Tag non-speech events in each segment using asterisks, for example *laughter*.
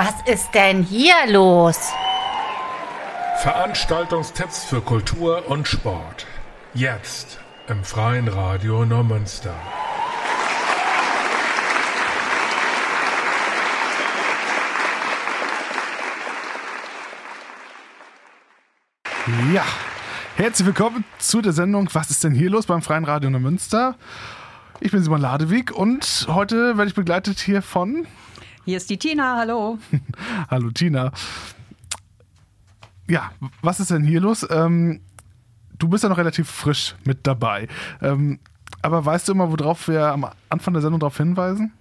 Was ist denn hier los? Veranstaltungstipps für Kultur und Sport. Jetzt im Freien Radio Neumünster. Ja, herzlich willkommen zu der Sendung Was ist denn hier los beim Freien Radio Neumünster? Ich bin Simon Ladewig und heute werde ich begleitet hier von. Hier ist die Tina, hallo. *laughs* hallo Tina. Ja, was ist denn hier los? Ähm, du bist ja noch relativ frisch mit dabei. Ähm, aber weißt du immer, worauf wir am Anfang der Sendung darauf hinweisen?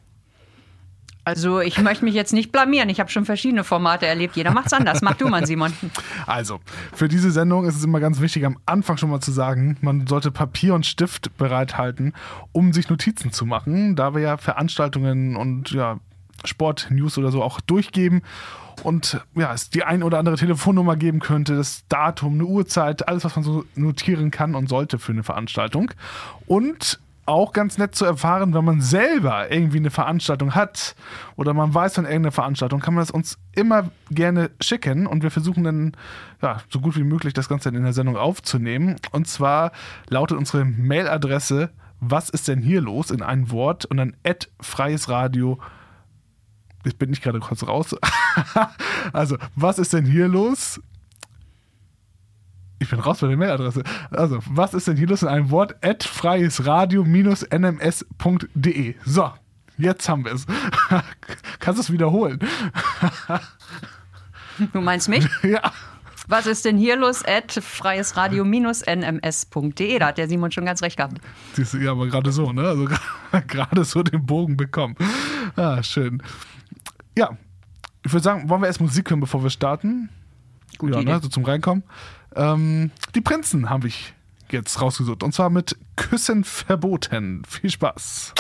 Also ich möchte mich jetzt nicht blamieren. Ich habe schon verschiedene Formate erlebt. Jeder macht es anders. Mach du mal, Simon. *laughs* Also, für diese Sendung ist es immer ganz wichtig, am Anfang schon mal zu sagen, man sollte Papier und Stift bereithalten, um sich Notizen zu machen, da wir ja Veranstaltungen und ja, Sport-News oder so auch durchgeben und ja, es die ein oder andere Telefonnummer geben könnte, das Datum, eine Uhrzeit, alles, was man so notieren kann und sollte für eine Veranstaltung. Und auch ganz nett zu erfahren, wenn man selber irgendwie eine Veranstaltung hat oder man weiß von irgendeiner Veranstaltung, kann man das uns immer gerne schicken und wir versuchen dann ja, so gut wie möglich das Ganze in der Sendung aufzunehmen. Und zwar lautet unsere Mailadresse, was ist denn hier los in ein Wort und dann at. Jetzt bin ich gerade kurz raus. *laughs* also, was ist denn hier los? Ich bin raus bei der Mailadresse. Also, was ist denn hier los in einem Wort? At freiesradio-nms.de. So, jetzt haben wir es. *laughs* Kannst du es wiederholen? *laughs* du meinst mich? Ja. Was ist denn hier los? At freiesradio-nms.de. Da hat der Simon schon ganz recht gehabt. Ja, aber gerade so, ne? Also gerade so den Bogen bekommen. Ah, schön. Ja, ich würde sagen, wollen wir erst Musik hören, bevor wir starten? Gute ja, Idee. ne? So zum Reinkommen. Ähm, die Prinzen habe ich jetzt rausgesucht. Und zwar mit Küssen verboten. Viel Spaß.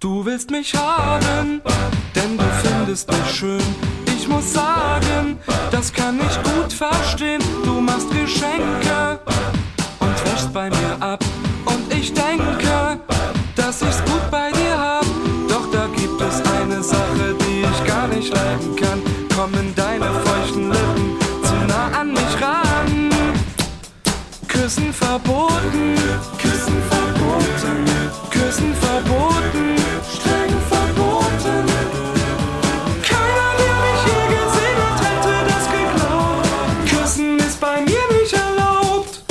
Du willst mich haben, denn du findest mich schön. Ich muss sagen, das kann ich gut verstehen. Du machst Geschenke und wäschst bei mir ab. Und ich denke, dass ich's gut bei dir hab. Doch da gibt es eine Sache, nicht leiden kann. Komm in deine feuchten Lippen zu nah an mich ran. Küssen verboten, Küssen verboten, Küssen verboten, streng verboten. Keiner, der mich je gesehen hat, hätte das geglaubt. Küssen ist bei mir nicht erlaubt.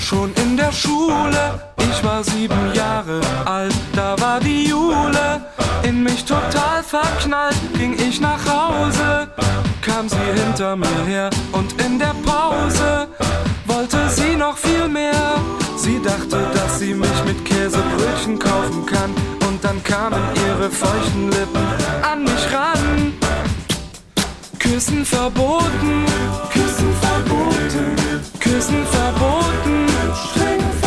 Schon in der Schule, ich war sieben Jahre alt, da war die Jule. In mich total verknallt, ging ich nach Hause. Kam sie hinter mir her und in der Pause wollte sie noch viel mehr. Sie dachte, dass sie mich mit Käsebrötchen kaufen kann. Und dann kamen ihre feuchten Lippen an mich ran. Küssen verboten, Küssen verboten, Küssen verboten, streng verboten.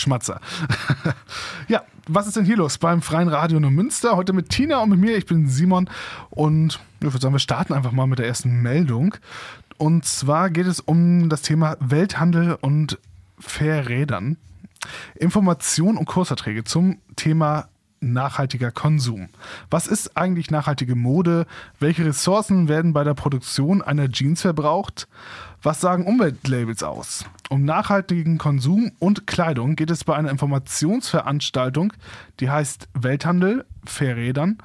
Schmatzer. *laughs* ja, was ist denn hier los beim Freien Radio Neumünster? Heute mit Tina und mit mir. Ich bin Simon und ich würde sagen, wir starten einfach mal mit der ersten Meldung. Und zwar geht es um das Thema Welthandel und Fairrädern. Information und Kursverträge zum Thema nachhaltiger Konsum. Was ist eigentlich nachhaltige Mode? Welche Ressourcen werden bei der Produktion einer Jeans verbraucht? Was sagen Umweltlabels aus? Um nachhaltigen Konsum und Kleidung geht es bei einer Informationsveranstaltung, die heißt Welthandel, Fairrädern,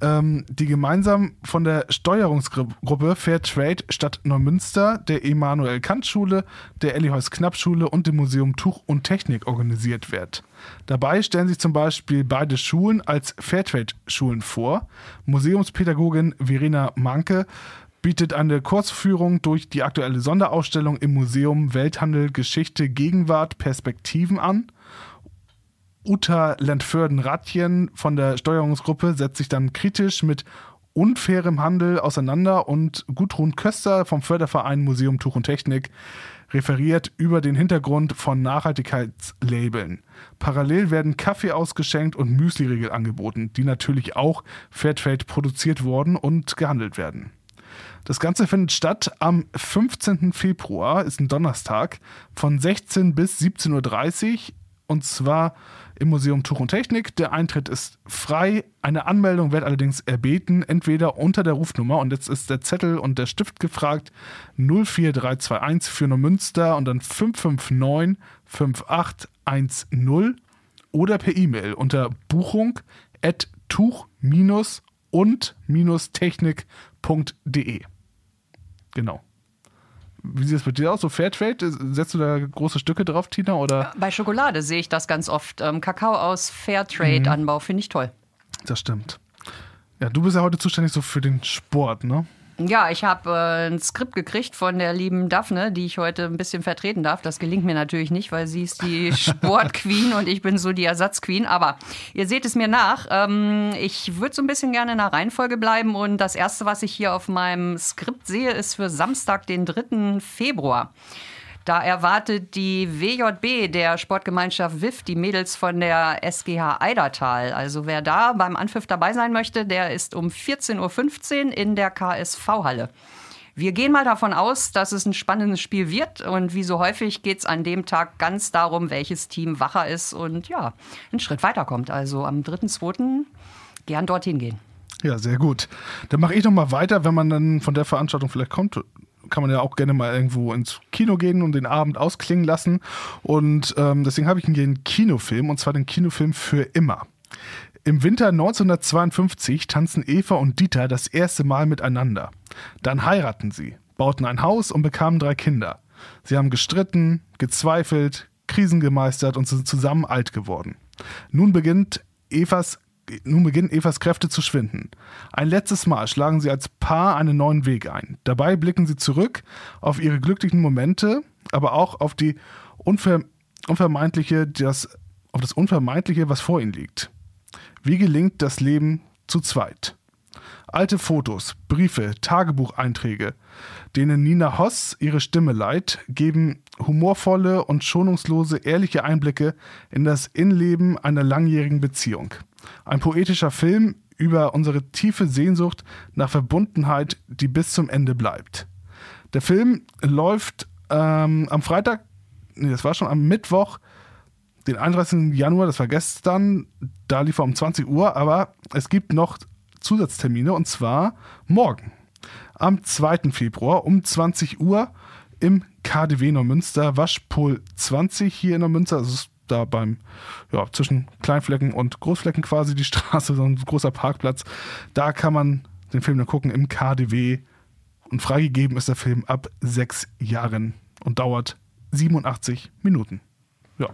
ähm, die gemeinsam von der Steuerungsgruppe Fairtrade Stadt Neumünster, der Emanuel Kant Schule, der Elihäus Knapp Schule und dem Museum Tuch und Technik organisiert wird. Dabei stellen sich zum Beispiel beide Schulen als Fairtrade-Schulen vor. Museumspädagogin Verena Manke bietet eine Kurzführung durch die aktuelle Sonderausstellung im Museum Welthandel Geschichte Gegenwart Perspektiven an. Uta Lentförden-Ratjen von der Steuerungsgruppe setzt sich dann kritisch mit unfairem Handel auseinander und Gudrun Köster vom Förderverein Museum Tuch und Technik referiert über den Hintergrund von Nachhaltigkeitslabeln. Parallel werden Kaffee ausgeschenkt und Müsli-Riegel angeboten, die natürlich auch Fairtrade produziert worden und gehandelt werden. Das Ganze findet statt am 15. Februar, ist ein Donnerstag, von 16 bis 17.30 Uhr und zwar im Museum Tuch und Technik. Der Eintritt ist frei. Eine Anmeldung wird allerdings erbeten, entweder unter der Rufnummer und jetzt ist der Zettel und der Stift gefragt 04321 für Neumünster und dann 559 5810 oder per E-Mail unter buchung at tuch-und-technik.de. Genau. Wie sieht es bei dir aus? So Fairtrade? Setzt du da große Stücke drauf, Tina? Oder? Bei Schokolade sehe ich das ganz oft. Ähm, Kakao aus Fairtrade-Anbau finde ich toll. Das stimmt. Ja, du bist ja heute zuständig so für den Sport, ne? Ja, ich habe äh, ein Skript gekriegt von der lieben Daphne, die ich heute ein bisschen vertreten darf. Das gelingt mir natürlich nicht, weil sie ist die *laughs* Sportqueen und ich bin so die Ersatzqueen. Aber ihr seht es mir nach. Ähm, ich würde so ein bisschen gerne in der Reihenfolge bleiben und das erste, was ich hier auf meinem Skript sehe, ist für Samstag, den 3. Februar. Da erwartet die WJB der Sportgemeinschaft WIF die Mädels von der SGH Eidertal. Also wer da beim Anpfiff dabei sein möchte, der ist um 14.15 Uhr in der KSV-Halle. Wir gehen mal davon aus, dass es ein spannendes Spiel wird und wie so häufig geht es an dem Tag ganz darum, welches Team wacher ist und ja, einen Schritt weiterkommt. Also am 3.2. gern dorthin gehen. Ja, sehr gut. Dann mache ich noch mal weiter, wenn man dann von der Veranstaltung vielleicht kommt kann man ja auch gerne mal irgendwo ins Kino gehen und den Abend ausklingen lassen. Und ähm, deswegen habe ich hier einen Kinofilm, und zwar den Kinofilm für immer. Im Winter 1952 tanzen Eva und Dieter das erste Mal miteinander. Dann heiraten sie, bauten ein Haus und bekamen drei Kinder. Sie haben gestritten, gezweifelt, Krisen gemeistert und sind zusammen alt geworden. Nun beginnt Evas nun beginnen Evas Kräfte zu schwinden. Ein letztes Mal schlagen sie als Paar einen neuen Weg ein. Dabei blicken sie zurück auf ihre glücklichen Momente, aber auch auf die unver unvermeidliche, das, auf das Unvermeidliche, was vor ihnen liegt. Wie gelingt das Leben zu zweit? Alte Fotos, Briefe, Tagebucheinträge, denen Nina Hoss ihre Stimme leiht, geben humorvolle und schonungslose, ehrliche Einblicke in das Innenleben einer langjährigen Beziehung. Ein poetischer Film über unsere tiefe Sehnsucht nach Verbundenheit, die bis zum Ende bleibt. Der Film läuft ähm, am Freitag, nee, das war schon am Mittwoch, den 31. Januar, das war gestern, da lief er um 20 Uhr, aber es gibt noch Zusatztermine und zwar morgen, am 2. Februar um 20 Uhr im KDW Neumünster, Waschpol 20 hier in Neumünster. Also da beim, ja, zwischen Kleinflecken und Großflecken quasi die *laughs* Straße, so ein großer Parkplatz. Da kann man den Film dann gucken im KDW. Und freigegeben ist der Film ab sechs Jahren und dauert 87 Minuten. Ja.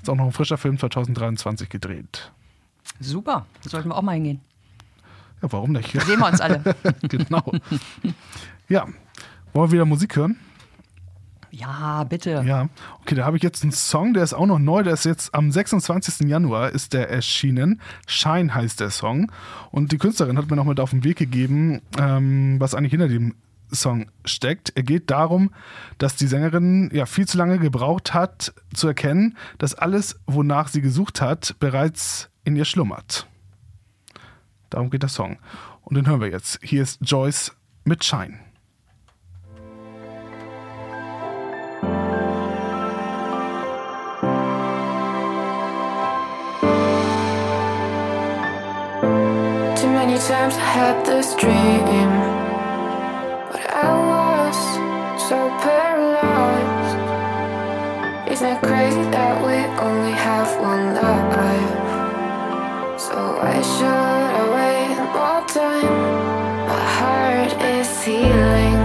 Ist auch noch ein frischer Film 2023 gedreht. Super, da sollten wir auch mal hingehen. Ja, warum nicht? Da sehen wir uns alle. *laughs* genau. Ja. Wollen wir wieder Musik hören? Ja, bitte. Ja, okay, da habe ich jetzt einen Song, der ist auch noch neu, der ist jetzt am 26. Januar ist der erschienen. Shine heißt der Song. Und die Künstlerin hat mir noch mit auf den Weg gegeben, ähm, was eigentlich hinter dem Song steckt. Er geht darum, dass die Sängerin ja viel zu lange gebraucht hat, zu erkennen, dass alles, wonach sie gesucht hat, bereits in ihr schlummert. Darum geht der Song. Und den hören wir jetzt. Hier ist Joyce mit Shine. Sometimes I had this dream, but I was so paralyzed. Isn't it crazy that we only have one life? So why should I wait more time? My heart is healing,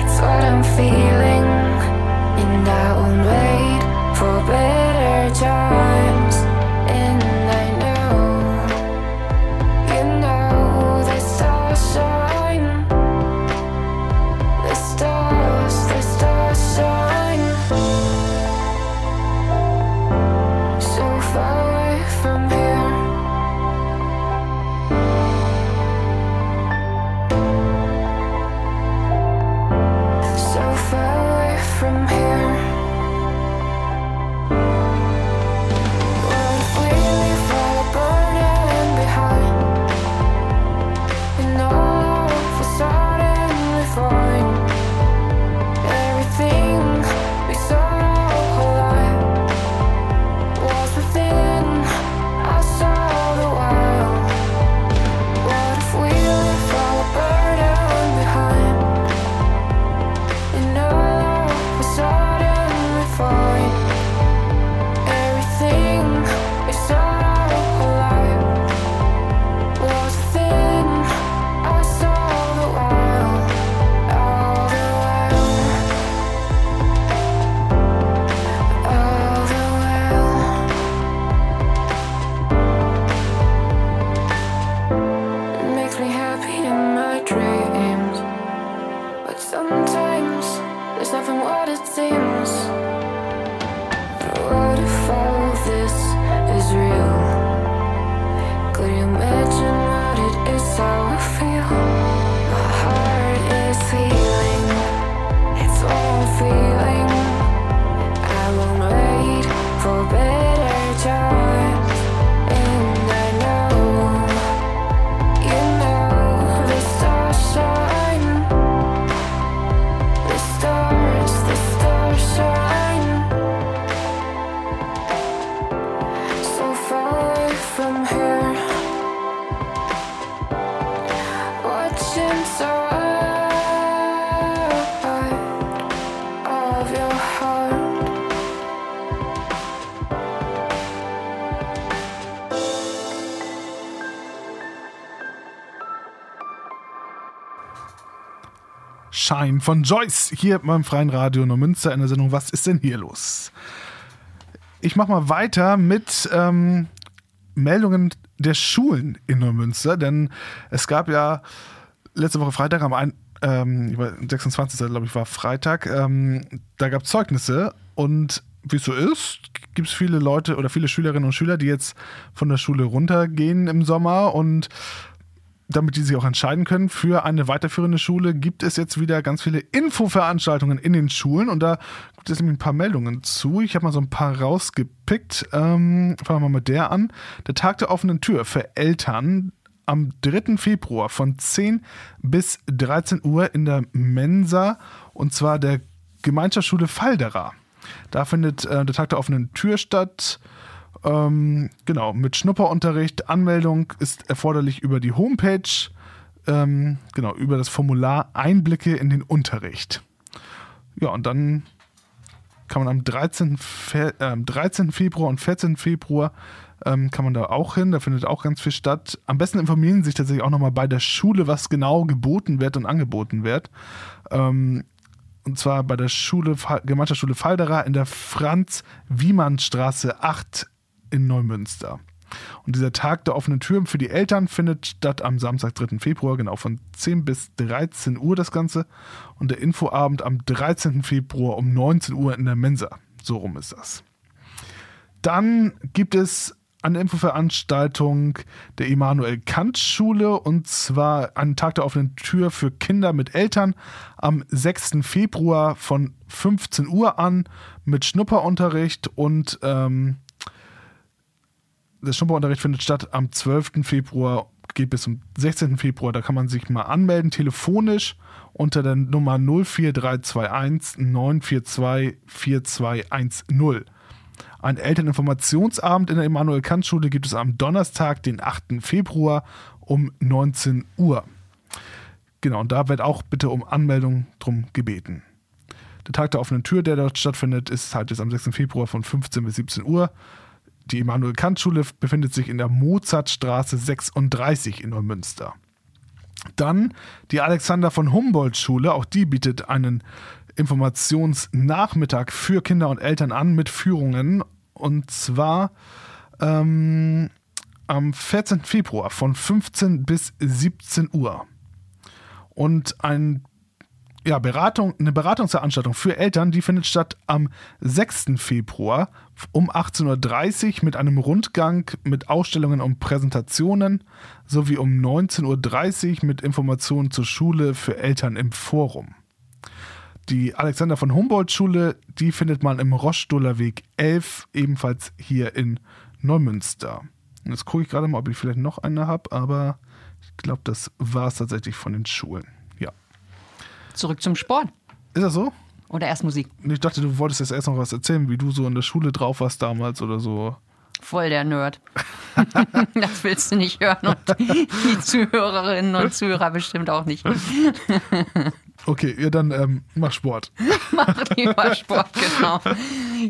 it's what I'm feeling, Shine von Joyce hier beim Freien Radio Neumünster in der Sendung Was ist denn hier los? Ich mache mal weiter mit ähm, Meldungen der Schulen in Neumünster, denn es gab ja letzte Woche Freitag am ein, ähm, ich weiß, 26. glaube ich war Freitag, ähm, da gab es Zeugnisse und wie es so ist, gibt es viele Leute oder viele Schülerinnen und Schüler, die jetzt von der Schule runtergehen im Sommer und damit die sich auch entscheiden können für eine weiterführende Schule, gibt es jetzt wieder ganz viele Infoveranstaltungen in den Schulen und da gibt es nämlich ein paar Meldungen zu. Ich habe mal so ein paar rausgepickt. Ähm, fangen wir mal mit der an. Der Tag der offenen Tür für Eltern am 3. Februar von 10 bis 13 Uhr in der Mensa und zwar der Gemeinschaftsschule Falderer. Da findet äh, der Tag der offenen Tür statt. Ähm, genau, mit Schnupperunterricht. Anmeldung ist erforderlich über die Homepage. Ähm, genau, über das Formular Einblicke in den Unterricht. Ja, und dann kann man am 13. Fe äh, 13. Februar und 14. Februar ähm, kann man da auch hin. Da findet auch ganz viel statt. Am besten informieren Sie sich tatsächlich auch nochmal bei der Schule, was genau geboten wird und angeboten wird. Ähm, und zwar bei der Schule, Gemeinschaftsschule Falderer in der Franz-Wiemann-Straße 8 in Neumünster. Und dieser Tag der offenen Türen für die Eltern findet statt am Samstag, 3. Februar, genau von 10 bis 13 Uhr das Ganze. Und der Infoabend am 13. Februar um 19 Uhr in der Mensa. So rum ist das. Dann gibt es eine Infoveranstaltung der Immanuel Kant Schule und zwar einen Tag der offenen Tür für Kinder mit Eltern am 6. Februar von 15 Uhr an mit Schnupperunterricht und ähm, der Schnupperunterricht findet statt am 12. Februar, geht bis zum 16. Februar. Da kann man sich mal anmelden, telefonisch unter der Nummer 04321 942 4210. Ein Elterninformationsabend in der Immanuel Kant Schule gibt es am Donnerstag, den 8. Februar um 19 Uhr. Genau, und da wird auch bitte um Anmeldung drum gebeten. Der Tag der offenen Tür, der dort stattfindet, ist halt jetzt am 6. Februar von 15 bis 17 Uhr. Die Immanuel-Kant-Schule befindet sich in der Mozartstraße 36 in Neumünster. Dann die Alexander von Humboldt-Schule, auch die bietet einen Informationsnachmittag für Kinder und Eltern an mit Führungen. Und zwar ähm, am 14. Februar von 15 bis 17 Uhr. Und ein ja, Beratung, eine Beratungsveranstaltung für Eltern, die findet statt am 6. Februar um 18.30 Uhr mit einem Rundgang mit Ausstellungen und Präsentationen sowie um 19.30 Uhr mit Informationen zur Schule für Eltern im Forum. Die Alexander von Humboldt Schule, die findet man im Roschdoler Weg 11, ebenfalls hier in Neumünster. Jetzt gucke ich gerade mal, ob ich vielleicht noch eine habe, aber ich glaube, das war es tatsächlich von den Schulen. Zurück zum Sport. Ist das so? Oder erst Musik. Ich dachte, du wolltest jetzt erst noch was erzählen, wie du so in der Schule drauf warst damals oder so. Voll der Nerd. *laughs* das willst du nicht hören und die Zuhörerinnen und Zuhörer bestimmt auch nicht. Okay, ja, dann ähm, mach Sport. *laughs* Mach lieber Sport, genau.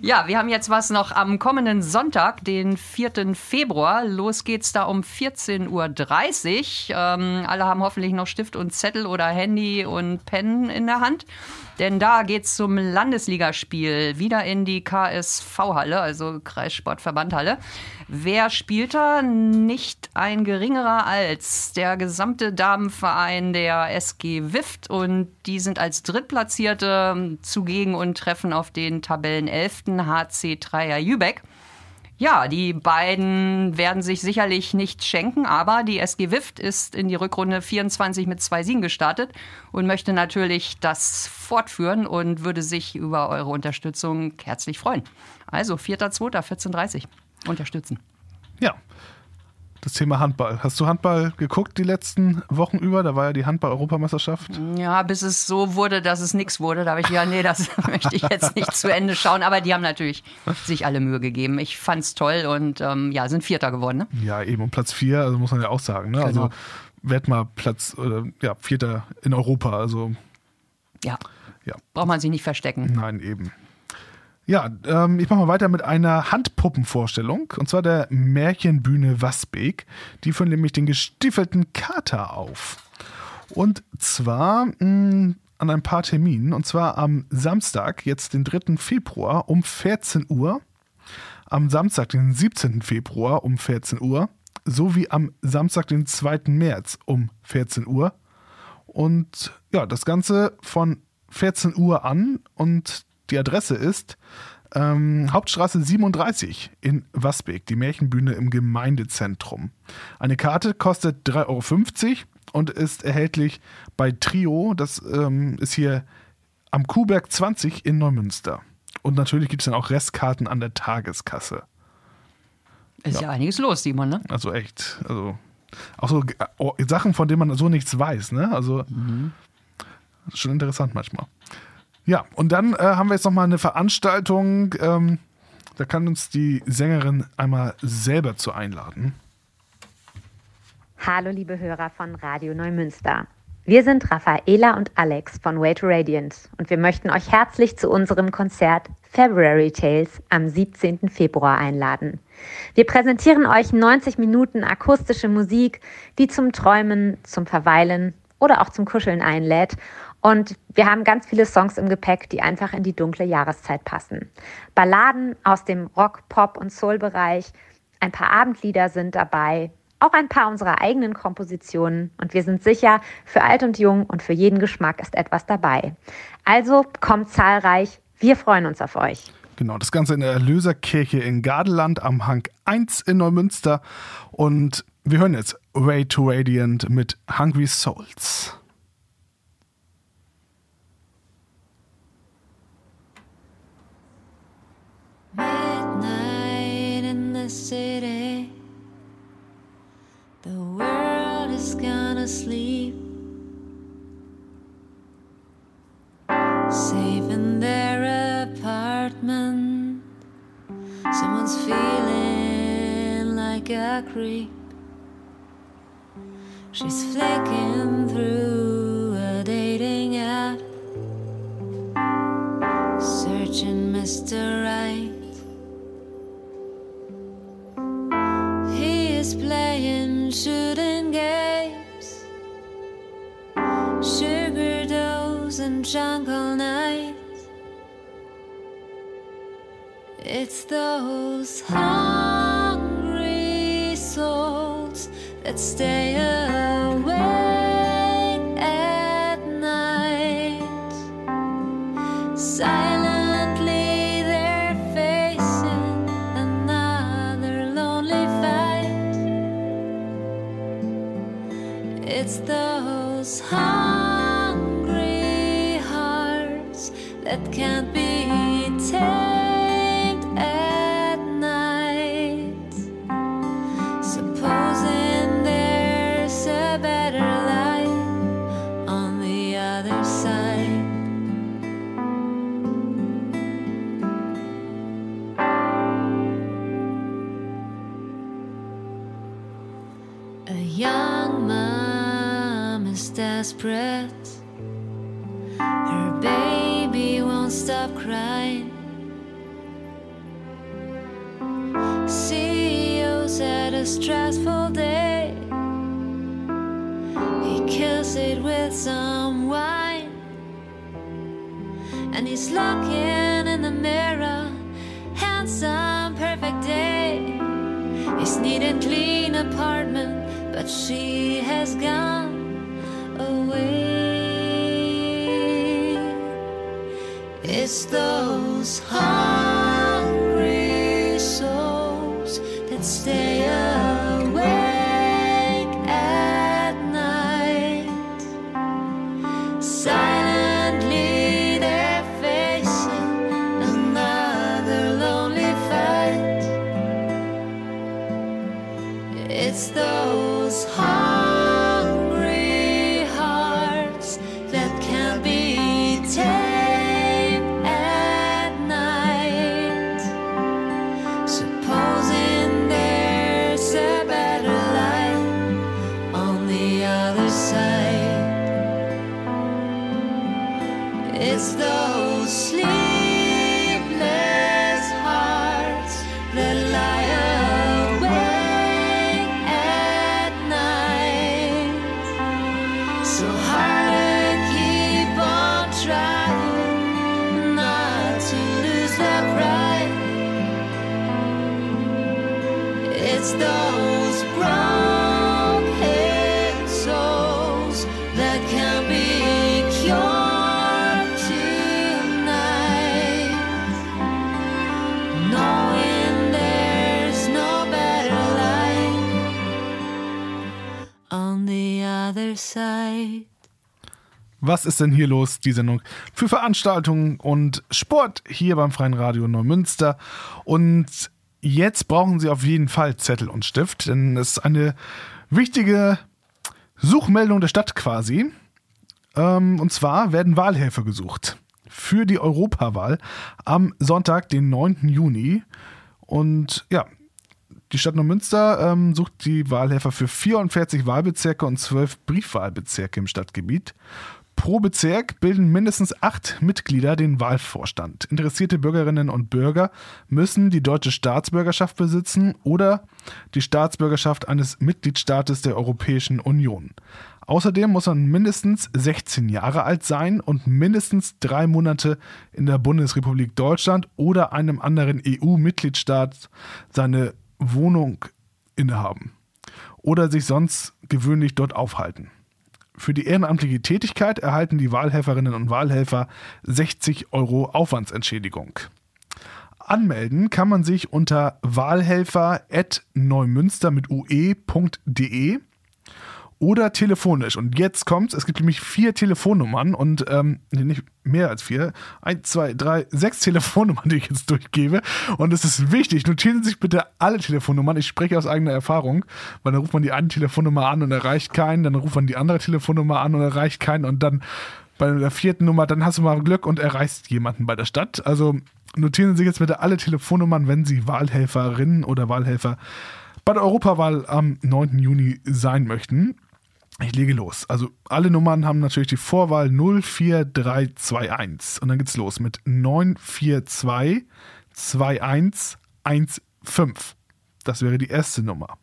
Ja, wir haben jetzt was noch am kommenden Sonntag, den 4. Februar. Los geht's da um 14.30 Uhr. Ähm, alle haben hoffentlich noch Stift und Zettel oder Handy und Pen in der Hand. Denn da geht's zum Landesligaspiel wieder in die KSV-Halle, also Kreissportverbandhalle. Wer spielt da? Nicht ein geringerer als der gesamte Damenverein der SG Wift und die sind als Drittplatzierte zugegen und treffen auf den Tabellen 11. HC 3er Jübeck. Ja, die beiden werden sich sicherlich nicht schenken, aber die SG Wift ist in die Rückrunde 24 mit zwei Siegen gestartet und möchte natürlich das fortführen und würde sich über eure Unterstützung herzlich freuen. Also 4.2.14.30 unterstützen. Ja. Das Thema Handball. Hast du Handball geguckt die letzten Wochen über? Da war ja die Handball-Europameisterschaft. Ja, bis es so wurde, dass es nichts wurde. Da habe ich ja, nee, das *laughs* möchte ich jetzt nicht zu Ende schauen. Aber die haben natürlich sich alle Mühe gegeben. Ich fand es toll und ähm, ja, sind Vierter geworden. Ne? Ja, eben. Und Platz vier, also muss man ja auch sagen. Ne? Genau. Also werd mal Platz, oder, ja, Vierter in Europa. Also Ja. Ja. Braucht man sich nicht verstecken. Nein, eben. Ja, ähm, ich mache mal weiter mit einer Handpuppenvorstellung. Und zwar der Märchenbühne Wasbeek. Die führen nämlich den gestiefelten Kater auf. Und zwar mh, an ein paar Terminen. Und zwar am Samstag, jetzt den 3. Februar um 14 Uhr. Am Samstag, den 17. Februar um 14 Uhr. Sowie am Samstag, den 2. März um 14 Uhr. Und ja, das Ganze von 14 Uhr an und die Adresse ist ähm, Hauptstraße 37 in Wasbeek, die Märchenbühne im Gemeindezentrum. Eine Karte kostet 3,50 Euro und ist erhältlich bei Trio, das ähm, ist hier am Kuhberg 20 in Neumünster. Und natürlich gibt es dann auch Restkarten an der Tageskasse. Ist ja, einiges los, Simon, ne? Also echt, also auch so oh, Sachen, von denen man so nichts weiß, ne? Also schon interessant manchmal. Ja, und dann äh, haben wir jetzt nochmal eine Veranstaltung, ähm, da kann uns die Sängerin einmal selber zu einladen. Hallo liebe Hörer von Radio Neumünster. Wir sind Raffaela und Alex von Way to Radiant und wir möchten euch herzlich zu unserem Konzert February Tales am 17. Februar einladen. Wir präsentieren euch 90 Minuten akustische Musik, die zum Träumen, zum Verweilen oder auch zum Kuscheln einlädt. Und wir haben ganz viele Songs im Gepäck, die einfach in die dunkle Jahreszeit passen. Balladen aus dem Rock, Pop und Soul-Bereich, ein paar Abendlieder sind dabei, auch ein paar unserer eigenen Kompositionen und wir sind sicher, für alt und jung und für jeden Geschmack ist etwas dabei. Also kommt zahlreich, wir freuen uns auf euch. Genau, das Ganze in der Erlöserkirche in Gardeland am Hang 1 in Neumünster. Und wir hören jetzt Way to Radiant mit Hungry Souls. Midnight in the city. The world is gonna sleep. Safe in their apartment. Someone's feeling like a creep. She's flicking through a dating app, searching Mr. Right. Shooting games, sugar doughs and jungle nights. It's those hungry souls that stay awake at night. Silently, she has gone away. It's those hungry Was ist denn hier los, die Sendung für Veranstaltungen und Sport hier beim Freien Radio Neumünster. Und jetzt brauchen Sie auf jeden Fall Zettel und Stift, denn es ist eine wichtige Suchmeldung der Stadt quasi. Ähm, und zwar werden Wahlhelfer gesucht für die Europawahl am Sonntag, den 9. Juni. Und ja, die Stadt Neumünster ähm, sucht die Wahlhelfer für 44 Wahlbezirke und 12 Briefwahlbezirke im Stadtgebiet. Pro Bezirk bilden mindestens acht Mitglieder den Wahlvorstand. Interessierte Bürgerinnen und Bürger müssen die deutsche Staatsbürgerschaft besitzen oder die Staatsbürgerschaft eines Mitgliedstaates der Europäischen Union. Außerdem muss man mindestens 16 Jahre alt sein und mindestens drei Monate in der Bundesrepublik Deutschland oder einem anderen EU-Mitgliedstaat seine Wohnung innehaben oder sich sonst gewöhnlich dort aufhalten. Für die ehrenamtliche Tätigkeit erhalten die Wahlhelferinnen und Wahlhelfer 60 Euro Aufwandsentschädigung. Anmelden kann man sich unter wahlhelfer.neumünster mit ue.de oder telefonisch. Und jetzt kommt's, es gibt nämlich vier Telefonnummern und ähm, nicht mehr als vier. Eins, zwei, drei, sechs Telefonnummern, die ich jetzt durchgebe. Und es ist wichtig, notieren Sie sich bitte alle Telefonnummern. Ich spreche aus eigener Erfahrung, weil dann ruft man die eine Telefonnummer an und erreicht keinen, dann ruft man die andere Telefonnummer an und erreicht keinen und dann bei der vierten Nummer, dann hast du mal Glück und erreichst jemanden bei der Stadt. Also notieren Sie sich jetzt bitte alle Telefonnummern, wenn Sie Wahlhelferinnen oder Wahlhelfer bei der Europawahl am 9. Juni sein möchten. Ich lege los. Also alle Nummern haben natürlich die Vorwahl 04321. Und dann geht's los mit 942 2115. Das wäre die erste Nummer.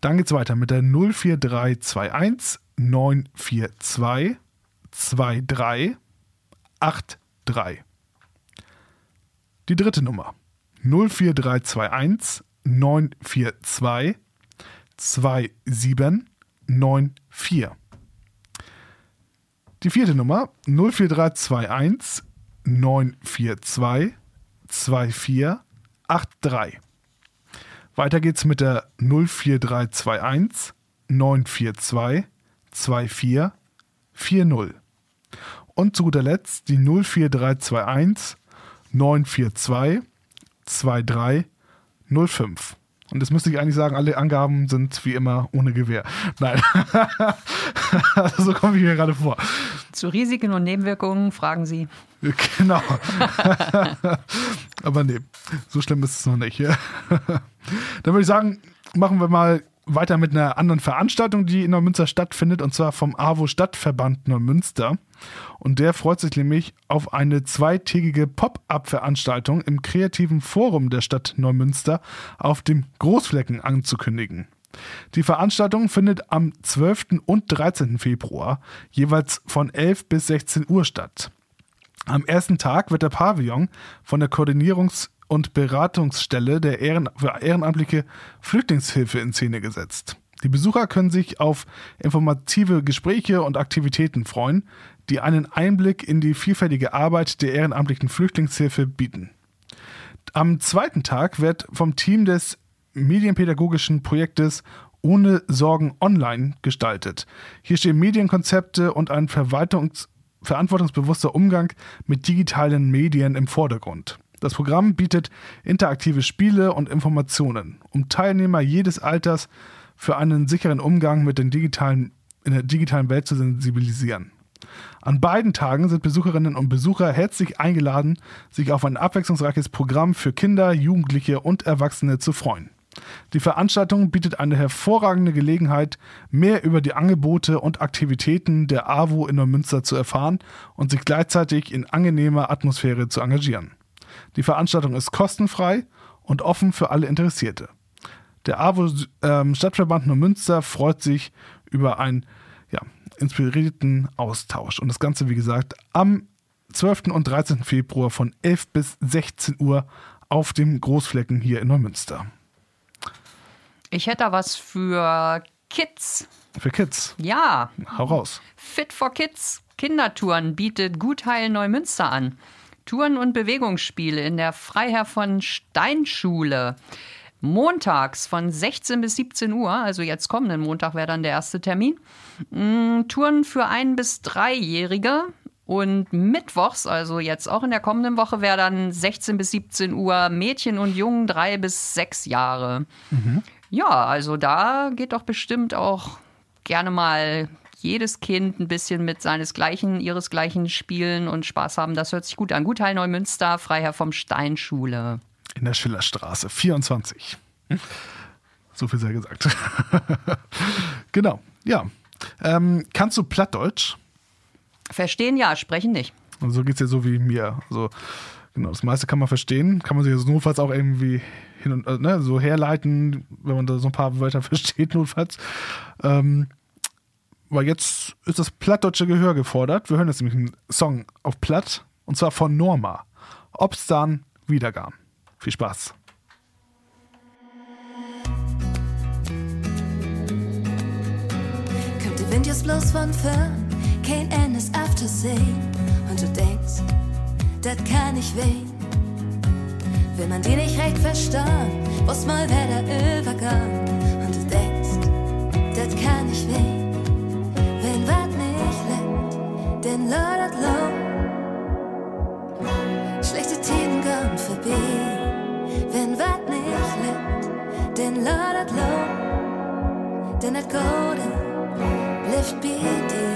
Dann geht's weiter mit der 04321 942 2383. Die dritte Nummer 04321 942 2794. Die vierte Nummer 04321 942 2483. Weiter geht's mit der 04321 942 2440. Und zu guter Letzt die 04321 942 2305. Und das müsste ich eigentlich sagen, alle Angaben sind wie immer ohne Gewehr. Nein. *laughs* so komme ich mir gerade vor. Zu Risiken und Nebenwirkungen fragen Sie. Genau. *laughs* Aber nee, so schlimm ist es noch nicht. *laughs* Dann würde ich sagen, machen wir mal weiter mit einer anderen Veranstaltung, die in Neumünster stattfindet, und zwar vom AWO Stadtverband Neumünster. Und der freut sich nämlich auf eine zweitägige Pop-up-Veranstaltung im kreativen Forum der Stadt Neumünster auf dem Großflecken anzukündigen. Die Veranstaltung findet am 12. und 13. Februar jeweils von 11 bis 16 Uhr statt. Am ersten Tag wird der Pavillon von der Koordinierungs- und Beratungsstelle der Ehren ehrenamtliche Flüchtlingshilfe in Szene gesetzt. Die Besucher können sich auf informative Gespräche und Aktivitäten freuen, die einen Einblick in die vielfältige Arbeit der ehrenamtlichen Flüchtlingshilfe bieten. Am zweiten Tag wird vom Team des medienpädagogischen Projektes Ohne Sorgen online gestaltet. Hier stehen Medienkonzepte und ein verantwortungsbewusster Umgang mit digitalen Medien im Vordergrund. Das Programm bietet interaktive Spiele und Informationen, um Teilnehmer jedes Alters für einen sicheren Umgang mit den digitalen, in der digitalen Welt zu sensibilisieren. An beiden Tagen sind Besucherinnen und Besucher herzlich eingeladen, sich auf ein abwechslungsreiches Programm für Kinder, Jugendliche und Erwachsene zu freuen. Die Veranstaltung bietet eine hervorragende Gelegenheit, mehr über die Angebote und Aktivitäten der AWO in Neumünster zu erfahren und sich gleichzeitig in angenehmer Atmosphäre zu engagieren. Die Veranstaltung ist kostenfrei und offen für alle Interessierte. Der AWO ähm, Stadtverband Neumünster freut sich über ja, inspirierten Austausch. Und das Ganze, wie gesagt, am 12. und 13. Februar von 11 bis 16 Uhr auf dem Großflecken hier in Neumünster. Ich hätte da was für Kids. Für Kids. Ja, Hau raus. Fit for Kids Kindertouren bietet Gutheil Neumünster an. Touren und Bewegungsspiele in der Freiherr von Stein Schule. Montags von 16 bis 17 Uhr, also jetzt kommenden Montag wäre dann der erste Termin. Mm, Touren für ein- bis dreijährige. Und mittwochs, also jetzt auch in der kommenden Woche, wäre dann 16 bis 17 Uhr Mädchen und Jungen drei bis sechs Jahre. Ja, also da geht doch bestimmt auch gerne mal jedes Kind ein bisschen mit seinesgleichen, ihresgleichen spielen und Spaß haben. Das hört sich gut an. Gutheil Neumünster, Freiherr vom Steinschule. In der Schillerstraße 24. So viel sei gesagt. *laughs* genau, ja. Ähm, kannst du Plattdeutsch? Verstehen ja, sprechen nicht. Und so geht es ja so wie mir. Also, genau, das meiste kann man verstehen. Kann man sich also notfalls auch irgendwie hin und, äh, ne, so herleiten, wenn man da so ein paar Wörter *laughs* versteht, notfalls. Ähm, weil jetzt ist das plattdeutsche Gehör gefordert. Wir hören jetzt nämlich einen Song auf Platt und zwar von Norma. Ob's dann Wiedergaben. Viel Spaß. Kommt der Wind jetzt bloß von fern, kein Endes Aftersehen. Und du denkst, das kann nicht weh. Will man die nicht recht verstehen, was mal wer der übergang. Und du denkst, das kann nicht weh. Wenn wat nicht lebt, denn lodert low. Schlechte low. Denn das Gute bleibt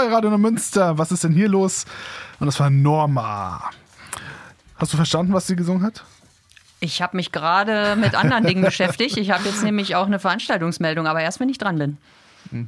2, Radio Münster. Was ist denn hier los? Und das war Norma. Hast du verstanden, was sie gesungen hat? Ich habe mich gerade mit anderen Dingen beschäftigt. Ich habe jetzt nämlich auch eine Veranstaltungsmeldung, aber erst, wenn ich dran bin.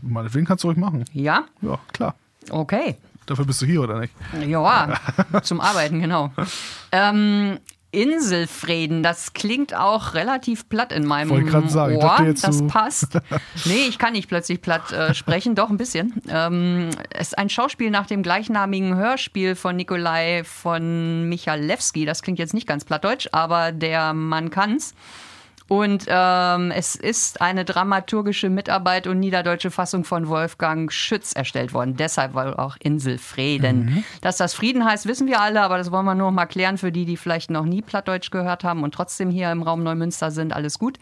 Meinetwegen kannst du ruhig machen. Ja? Ja, klar. Okay. Dafür bist du hier, oder nicht? Ja, zum Arbeiten, genau. *laughs* Ähm, Inselfrieden, das klingt auch relativ platt in meinem sagen, Ohr. jetzt das so- passt. *laughs* Nee, ich kann nicht plötzlich platt äh, sprechen, doch ein bisschen. Ähm, es ist ein Schauspiel nach dem gleichnamigen Hörspiel von Nikolai von Michalewski. Das klingt jetzt nicht ganz plattdeutsch, aber der Mann kann's. Und ähm, es ist eine dramaturgische Mitarbeit und niederdeutsche Fassung von Wolfgang Schütz erstellt worden. Deshalb wohl auch Inselfrieden. Dass das Frieden heißt, wissen wir alle, aber das wollen wir nur noch mal klären für die, die vielleicht noch nie Plattdeutsch gehört haben und trotzdem hier im Raum Neumünster sind. Alles gut.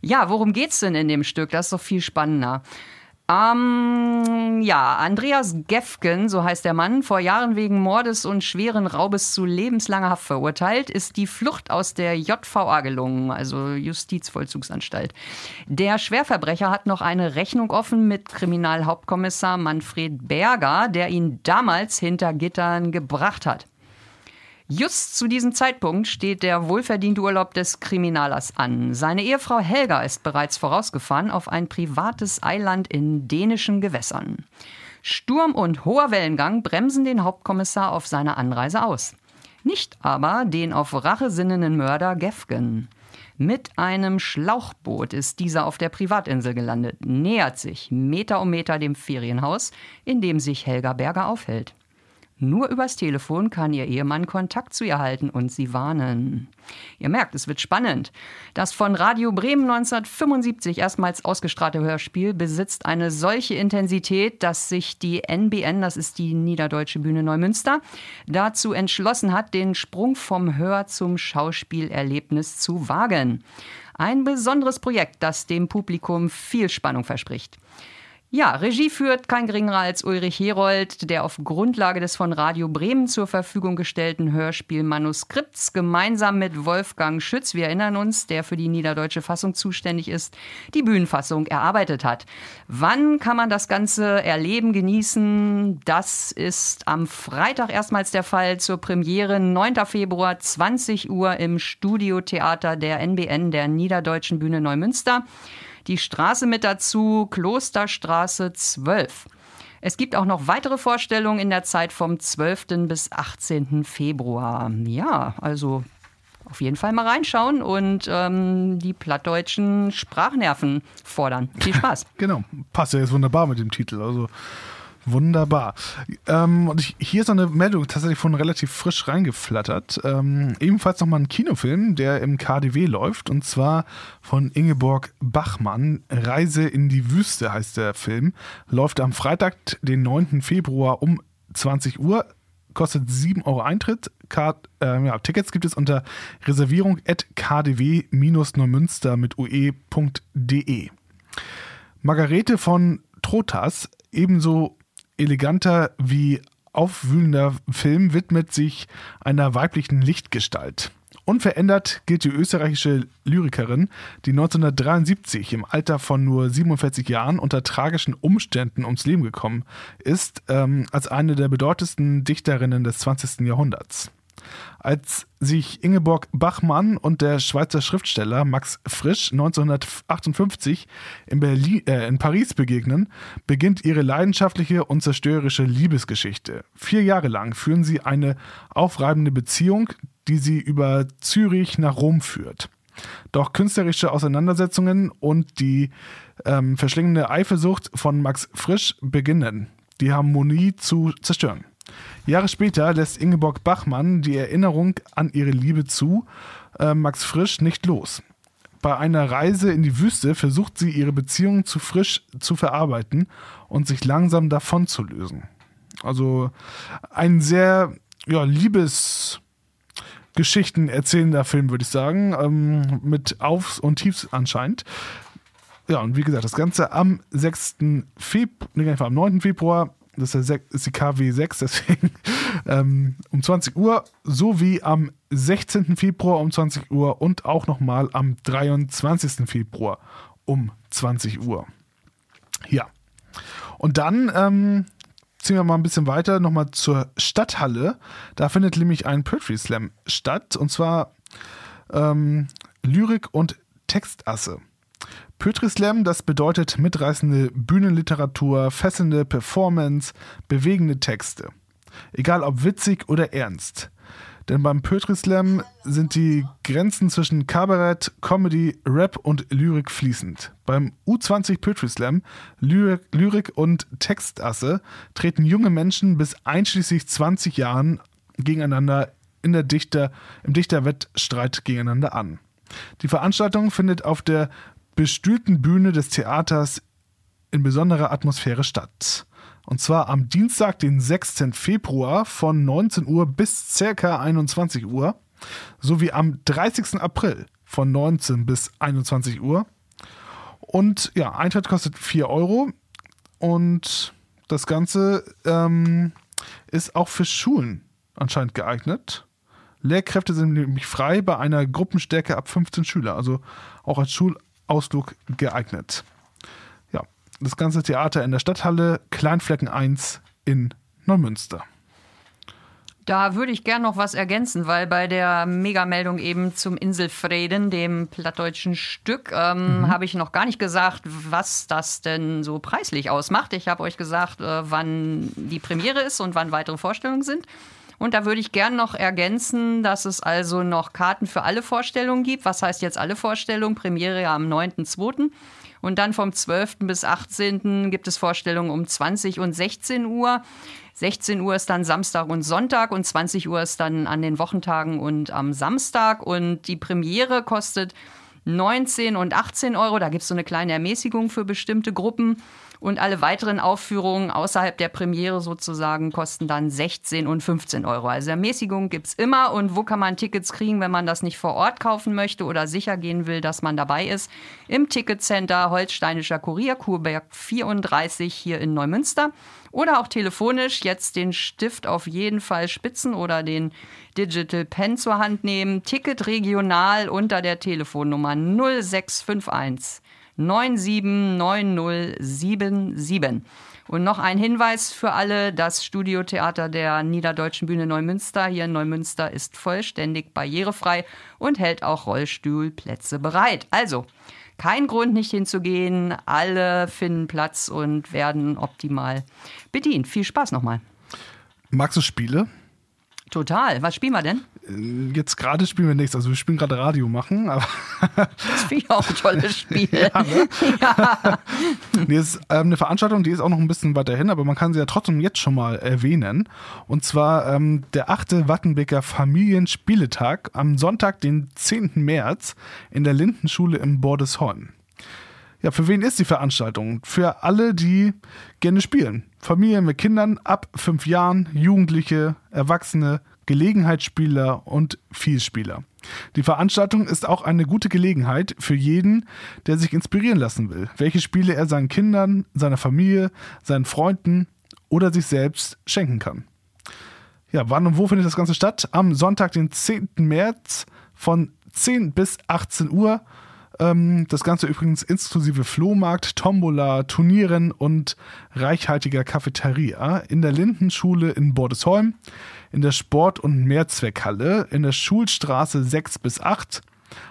Ja, worum geht's denn in dem Stück? Das ist doch viel spannender. Ähm, ja, Andreas Gefgen, so heißt der Mann, vor Jahren wegen Mordes und schweren Raubes zu lebenslanger Haft verurteilt, ist die Flucht aus der JVA gelungen, also Justizvollzugsanstalt. Der Schwerverbrecher hat noch eine Rechnung offen mit Kriminalhauptkommissar Manfred Berger, der ihn damals hinter Gittern gebracht hat. Just zu diesem Zeitpunkt steht der wohlverdiente Urlaub des Kriminalers an. Seine Ehefrau Helga ist bereits vorausgefahren auf ein privates Eiland in dänischen Gewässern. Sturm und hoher Wellengang bremsen den Hauptkommissar auf seiner Anreise aus. Nicht aber den auf Rache sinnenden Mörder Gefgen. Mit einem Schlauchboot ist dieser auf der Privatinsel gelandet, nähert sich Meter um Meter dem Ferienhaus, in dem sich Helga Berger aufhält. Nur übers Telefon kann ihr Ehemann Kontakt zu ihr halten und sie warnen. Ihr merkt, es wird spannend. Das von Radio Bremen 1975 erstmals ausgestrahlte Hörspiel besitzt eine solche Intensität, dass sich die NBN, das ist die Niederdeutsche Bühne Neumünster, dazu entschlossen hat, den Sprung vom Hör- zum Schauspielerlebnis zu wagen. Ein besonderes Projekt, das dem Publikum viel Spannung verspricht. Ja, Regie führt kein geringerer als Ulrich Herold, der auf Grundlage des von Radio Bremen zur Verfügung gestellten Hörspielmanuskripts gemeinsam mit Wolfgang Schütz, wir erinnern uns, der für die niederdeutsche Fassung zuständig ist, die Bühnenfassung erarbeitet hat. Wann kann man das Ganze erleben, genießen? Das ist am Freitag erstmals der Fall zur Premiere, 9. Februar, 20 Uhr im Studiotheater der NBN, der Niederdeutschen Bühne Neumünster. Die Straße mit dazu, Klosterstraße 12. Es gibt auch noch weitere Vorstellungen in der Zeit vom 12. bis 18. Februar. Ja, also auf jeden Fall mal reinschauen und ähm, die plattdeutschen Sprachnerven fordern. Viel *laughs* Spaß. Genau. Passt ja jetzt wunderbar mit dem Titel. Also Wunderbar. Ähm, und ich, hier ist noch eine Meldung tatsächlich von relativ frisch reingeflattert. Ähm, ebenfalls nochmal ein Kinofilm, der im KDW läuft, und zwar von Ingeborg Bachmann. Reise in die Wüste heißt der Film. Läuft am Freitag, den 9. Februar um 20 Uhr. Kostet 7 Euro Eintritt. Card, äh, ja, Tickets gibt es unter reservierung at kdw-neumünster mit ue.de. Margarete von Trotas, ebenso eleganter wie aufwühlender Film, widmet sich einer weiblichen Lichtgestalt. Unverändert gilt die österreichische Lyrikerin, die 1973 im Alter von nur 47 Jahren unter tragischen Umständen ums Leben gekommen ist, ähm, als eine der bedeutendsten Dichterinnen des 20. Jahrhunderts. Als sich Ingeborg Bachmann und der Schweizer Schriftsteller Max Frisch 1958 in, Berlin, äh, in Paris begegnen, beginnt ihre leidenschaftliche und zerstörerische Liebesgeschichte. Vier Jahre lang führen sie eine aufreibende Beziehung, die sie über Zürich nach Rom führt. Doch künstlerische Auseinandersetzungen und die ähm, verschlingende Eifersucht von Max Frisch beginnen, die Harmonie zu zerstören. Jahre später lässt Ingeborg Bachmann die Erinnerung an ihre Liebe zu äh, Max Frisch nicht los. Bei einer Reise in die Wüste versucht sie ihre Beziehung zu Frisch zu verarbeiten und sich langsam davon zu lösen. Also ein sehr ja, Liebesgeschichten erzählender Film, würde ich sagen, ähm, mit Aufs und Tiefs anscheinend. Ja, und wie gesagt, das Ganze am 6. Februar, nee, am 9. Februar das ist die KW 6, deswegen ähm, um 20 Uhr, sowie am 16. Februar um 20 Uhr und auch nochmal am 23. Februar um 20 Uhr. Ja. Und dann ähm, ziehen wir mal ein bisschen weiter, nochmal zur Stadthalle. Da findet nämlich ein Poetry Slam statt, und zwar ähm, Lyrik und Textasse. Poetry Slam, das bedeutet mitreißende Bühnenliteratur, fesselnde Performance, bewegende Texte. Egal ob witzig oder ernst. Denn beim Poetry Slam sind die Grenzen zwischen Kabarett, Comedy, Rap und Lyrik fließend. Beim U20 Poetry Slam, Lyrik, Lyrik und Textasse treten junge Menschen bis einschließlich 20 Jahren gegeneinander in der Dichter, im Dichterwettstreit gegeneinander an. Die Veranstaltung findet auf der bestühlten Bühne des Theaters in besonderer Atmosphäre statt. Und zwar am Dienstag, den 6. Februar von 19 Uhr bis ca. 21 Uhr, sowie am 30. April von 19 bis 21 Uhr. Und ja, Eintritt kostet 4 Euro. Und das Ganze ähm, ist auch für Schulen anscheinend geeignet. Lehrkräfte sind nämlich frei bei einer Gruppenstärke ab 15 Schüler. Also auch als Schul Ausflug geeignet. Ja, das ganze Theater in der Stadthalle, Kleinflecken 1 in Neumünster. Da würde ich gern noch was ergänzen, weil bei der Megameldung eben zum Inselfrieden, dem plattdeutschen Stück, ähm, mhm. habe ich noch gar nicht gesagt, was das denn so preislich ausmacht. Ich habe euch gesagt, äh, wann die Premiere ist und wann weitere Vorstellungen sind. Und da würde ich gern noch ergänzen, dass es also noch Karten für alle Vorstellungen gibt. Was heißt jetzt alle Vorstellungen? Premiere ja am 9.2. Und dann vom 12. bis 18. gibt es Vorstellungen um 20 und 16 Uhr. 16 Uhr ist dann Samstag und Sonntag und 20 Uhr ist dann an den Wochentagen und am Samstag. Und die Premiere kostet 19 und 18 Euro. Da gibt es so eine kleine Ermäßigung für bestimmte Gruppen. Und alle weiteren Aufführungen außerhalb der Premiere sozusagen kosten dann 16 und 15 Euro. Also Ermäßigung gibt es immer. Und wo kann man Tickets kriegen, wenn man das nicht vor Ort kaufen möchte oder sicher gehen will, dass man dabei ist? Im Ticketcenter Holsteinischer Kurier, Kurberg 34 hier in Neumünster. Oder auch telefonisch jetzt den Stift auf jeden Fall spitzen oder den Digital Pen zur Hand nehmen. Ticket regional unter der Telefonnummer 0651 979077. Und noch ein Hinweis für alle, das Studiotheater der Niederdeutschen Bühne Neumünster hier in Neumünster ist vollständig barrierefrei und hält auch Rollstuhlplätze bereit. Also, kein Grund, nicht hinzugehen. Alle finden Platz und werden optimal bedient. Viel Spaß nochmal. Magst du Spiele? Total. Was spielen wir denn? Jetzt gerade spielen wir nichts. Also wir spielen gerade Radio machen, aber Das finde ich auch ein tolles Spiel. *laughs* nee, *laughs* es ist ähm, eine Veranstaltung, die ist auch noch ein bisschen weiter hin, aber man kann sie ja trotzdem jetzt schon mal erwähnen. Und zwar ähm, der 8. Wattenbeker Familienspieletag am Sonntag, den 10. März in der Lindenschule im Bordesholm. Ja, für wen ist die Veranstaltung? Für alle, die gerne spielen. Familien mit Kindern ab fünf Jahren, Jugendliche, Erwachsene, Gelegenheitsspieler und Vielspieler. Die Veranstaltung ist auch eine gute Gelegenheit für jeden, der sich inspirieren lassen will, welche Spiele er seinen Kindern, seiner Familie, seinen Freunden oder sich selbst schenken kann. Ja, wann und wo findet das Ganze statt? Am Sonntag, den 10. März von 10 bis 18 Uhr. Ähm, das Ganze übrigens inklusive Flohmarkt, Tombola, Turnieren und reichhaltiger Cafeteria in der Lindenschule in Bordesholm, in der Sport- und Mehrzweckhalle, in der Schulstraße 6 bis 8.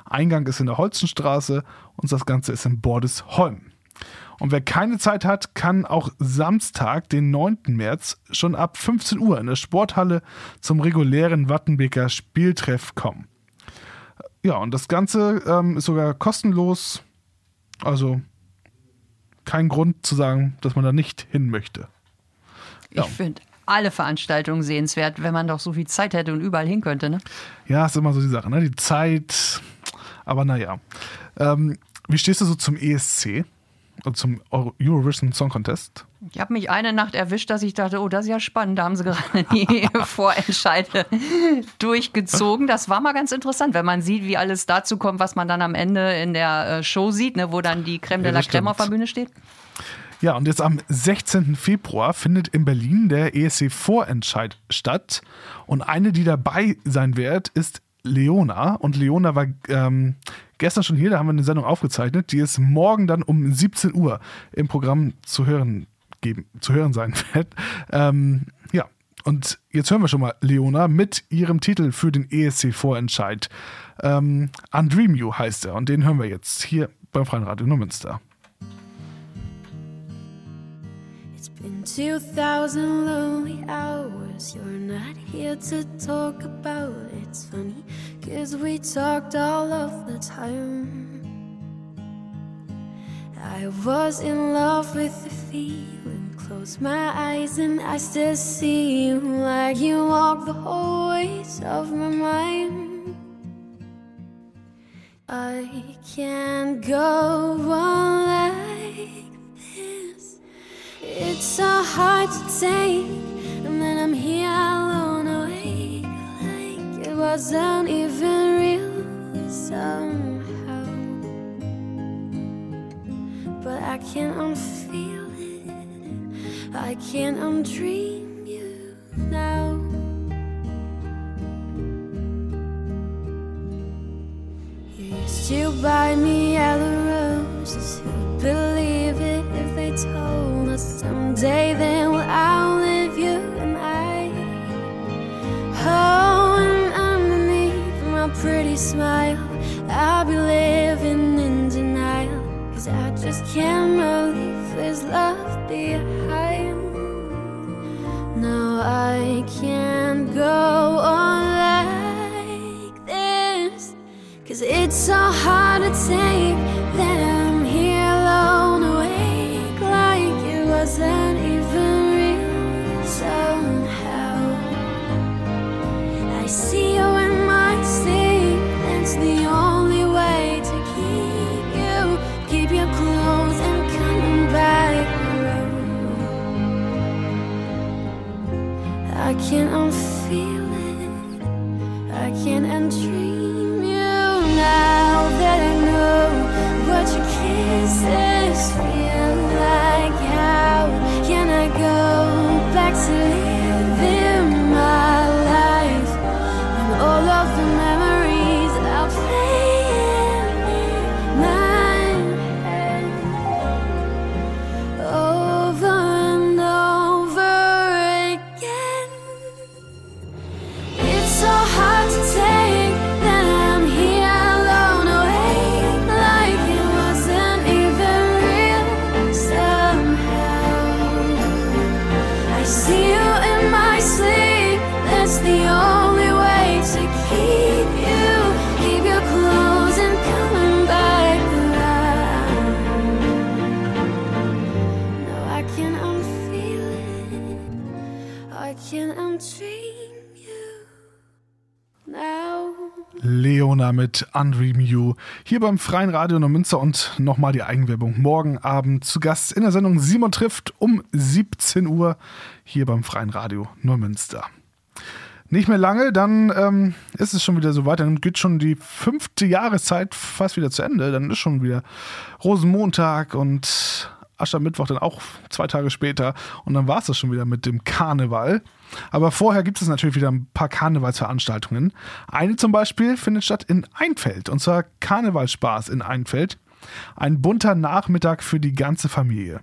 Eingang ist in der Holzenstraße und das Ganze ist in Bordesholm. Und wer keine Zeit hat, kann auch Samstag, den 9. März, schon ab 15 Uhr in der Sporthalle zum regulären Wattenbeker Spieltreff kommen. Ja, und das Ganze ähm, ist sogar kostenlos. Also kein Grund zu sagen, dass man da nicht hin möchte. Ich finde alle Veranstaltungen sehenswert, wenn man doch so viel Zeit hätte und überall hin könnte. Ne? Ja, ist immer so die Sache, ne? Die Zeit. Aber naja. Ähm, wie stehst du so zum ESC? Und zum Euro- Eurovision Song Contest? Ich habe mich eine Nacht erwischt, dass ich dachte, oh, das ist ja spannend. Da haben sie gerade *laughs* die Vorentscheide durchgezogen. Das war mal ganz interessant, wenn man sieht, wie alles dazu kommt, was man dann am Ende in der äh, Show sieht, ne, wo dann die Creme de la Creme auf der. Bühne steht. Ja, und jetzt am 16. Februar findet in Berlin der ESC-Vorentscheid statt. Und eine, die dabei sein wird, ist Leona. Und Leona war ähm, gestern schon hier, da haben wir eine Sendung aufgezeichnet. Die ist morgen dann um 17 Uhr im Programm zu hören, geben, zu hören sein *laughs* wird. Ähm, ja, und jetzt hören wir schon mal Leona mit ihrem Titel für den ESC-Vorentscheid. Ähm, Undream You heißt er. Und den hören wir jetzt hier beim Freien Radio Neumünster. Been 2,000 lonely hours. You're not here to talk about it. It's funny, cause we talked all of the time. I was in love with the feeling. Close my eyes and I still see you like you walk the hallways of my mind. I can't go on hard to take, and then I'm here alone, awake, like it wasn't even real somehow. But I can't unfeel it, I can't undream you now. You used to buy me yellow roses. Who'd believe it if they told us someday they smile, I'll be living in denial. Cause I just can't believe Leona mit Undream You. Hier beim Freien Radio Neumünster und nochmal die Eigenwerbung. Morgen Abend zu Gast in der Sendung Simon trifft um 17 Uhr hier beim Freien Radio Neumünster. Nicht mehr lange, dann ähm, ist es schon wieder so weit. Dann geht schon die fünfte Jahreszeit fast wieder zu Ende. Dann ist schon wieder Rosenmontag und Aschermittwoch dann auch zwei Tage später. Und dann war es das schon wieder mit dem Karneval. Aber vorher gibt es natürlich wieder ein paar Karnevalsveranstaltungen. Eine zum Beispiel findet statt in Einfeld. Und zwar Karnevalspaß in Einfeld. Ein bunter Nachmittag für die ganze Familie.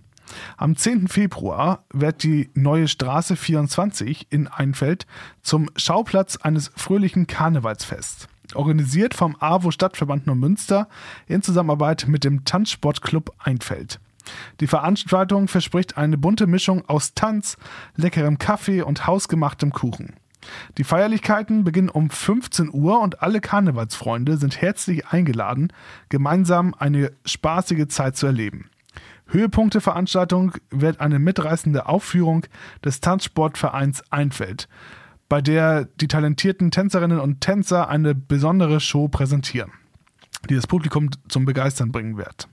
Am 10. Februar wird die neue Straße 24 in Einfeld zum Schauplatz eines fröhlichen Karnevalsfests. Organisiert vom AWO Stadtverband Neumünster in Zusammenarbeit mit dem Tanzsportclub Einfeld. Die Veranstaltung verspricht eine bunte Mischung aus Tanz, leckerem Kaffee und hausgemachtem Kuchen. Die Feierlichkeiten beginnen um 15 Uhr und alle Karnevalsfreunde sind herzlich eingeladen, gemeinsam eine spaßige Zeit zu erleben. Höhepunkt der Veranstaltung wird eine mitreißende Aufführung des Tanzsportvereins Einfeld, bei der die talentierten Tänzerinnen und Tänzer eine besondere Show präsentieren, die das Publikum zum Begeistern bringen wird.